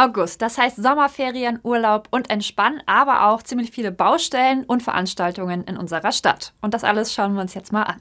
August, das heißt Sommerferien, Urlaub und Entspannen, aber auch ziemlich viele Baustellen und Veranstaltungen in unserer Stadt. Und das alles schauen wir uns jetzt mal an.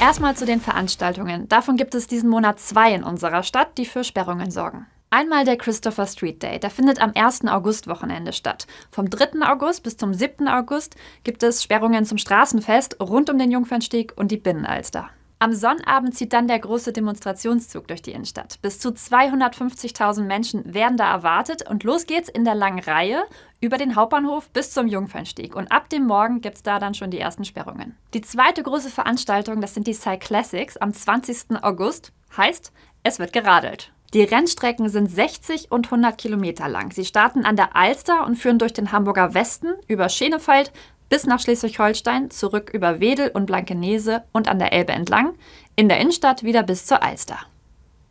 Erstmal zu den Veranstaltungen. Davon gibt es diesen Monat zwei in unserer Stadt, die für Sperrungen sorgen. Einmal der Christopher Street Day. Der findet am 1. August-Wochenende statt. Vom 3. August bis zum 7. August gibt es Sperrungen zum Straßenfest rund um den Jungfernstieg und die Binnenalster. Am Sonnabend zieht dann der große Demonstrationszug durch die Innenstadt. Bis zu 250.000 Menschen werden da erwartet und los geht's in der langen Reihe über den Hauptbahnhof bis zum Jungfernstieg. Und ab dem Morgen gibt's da dann schon die ersten Sperrungen. Die zweite große Veranstaltung, das sind die Cyclassics am 20. August. Heißt, es wird geradelt. Die Rennstrecken sind 60 und 100 Kilometer lang. Sie starten an der Alster und führen durch den Hamburger Westen über Schenefeld bis nach Schleswig-Holstein, zurück über Wedel und Blankenese und an der Elbe entlang, in der Innenstadt wieder bis zur Alster.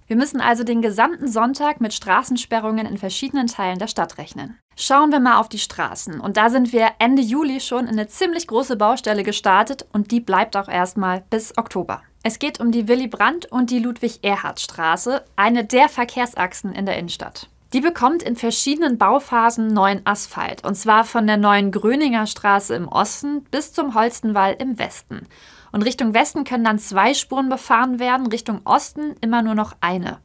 Wir müssen also den gesamten Sonntag mit Straßensperrungen in verschiedenen Teilen der Stadt rechnen. Schauen wir mal auf die Straßen. Und da sind wir Ende Juli schon in eine ziemlich große Baustelle gestartet und die bleibt auch erstmal bis Oktober. Es geht um die Willy Brandt und die Ludwig-Erhard-Straße, eine der Verkehrsachsen in der Innenstadt. Die bekommt in verschiedenen Bauphasen neuen Asphalt. Und zwar von der neuen Gröninger Straße im Osten bis zum Holstenwall im Westen. Und Richtung Westen können dann zwei Spuren befahren werden, Richtung Osten immer nur noch eine.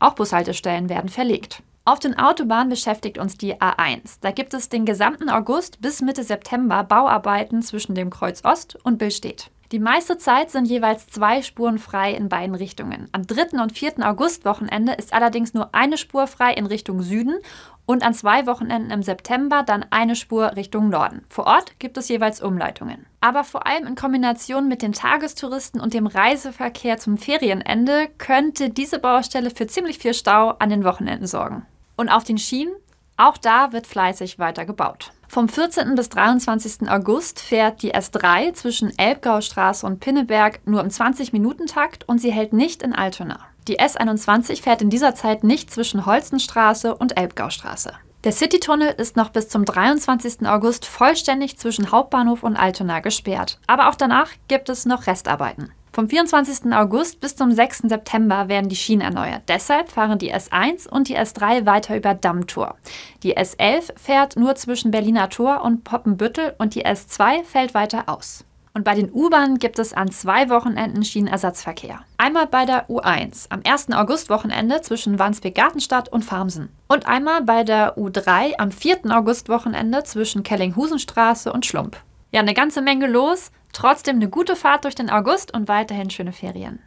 Auch Bushaltestellen werden verlegt. Auf den Autobahnen beschäftigt uns die A1. Da gibt es den gesamten August bis Mitte September Bauarbeiten zwischen dem Kreuz Ost und Billstedt. Die meiste Zeit sind jeweils zwei Spuren frei in beiden Richtungen. Am 3. und 4. August-Wochenende ist allerdings nur eine Spur frei in Richtung Süden und an zwei Wochenenden im September dann eine Spur Richtung Norden. Vor Ort gibt es jeweils Umleitungen. Aber vor allem in Kombination mit den Tagestouristen und dem Reiseverkehr zum Ferienende könnte diese Baustelle für ziemlich viel Stau an den Wochenenden sorgen. Und auf den Schienen, auch da wird fleißig weiter gebaut. Vom 14. bis 23. August fährt die S3 zwischen Elbgaustraße und Pinneberg nur im 20-Minuten-Takt und sie hält nicht in Altona. Die S21 fährt in dieser Zeit nicht zwischen Holzenstraße und Elbgaustraße. Der Citytunnel ist noch bis zum 23. August vollständig zwischen Hauptbahnhof und Altona gesperrt. Aber auch danach gibt es noch Restarbeiten. Vom 24. August bis zum 6. September werden die Schienen erneuert. Deshalb fahren die S1 und die S3 weiter über Dammtor. Die S11 fährt nur zwischen Berliner Tor und Poppenbüttel und die S2 fällt weiter aus. Und bei den U-Bahnen gibt es an zwei Wochenenden Schienenersatzverkehr. Einmal bei der U1 am 1. August-Wochenende zwischen Wandsbek-Gartenstadt und Farmsen. Und einmal bei der U3 am 4. August-Wochenende zwischen Kellinghusenstraße und Schlump. Ja, eine ganze Menge los. Trotzdem eine gute Fahrt durch den August und weiterhin schöne Ferien.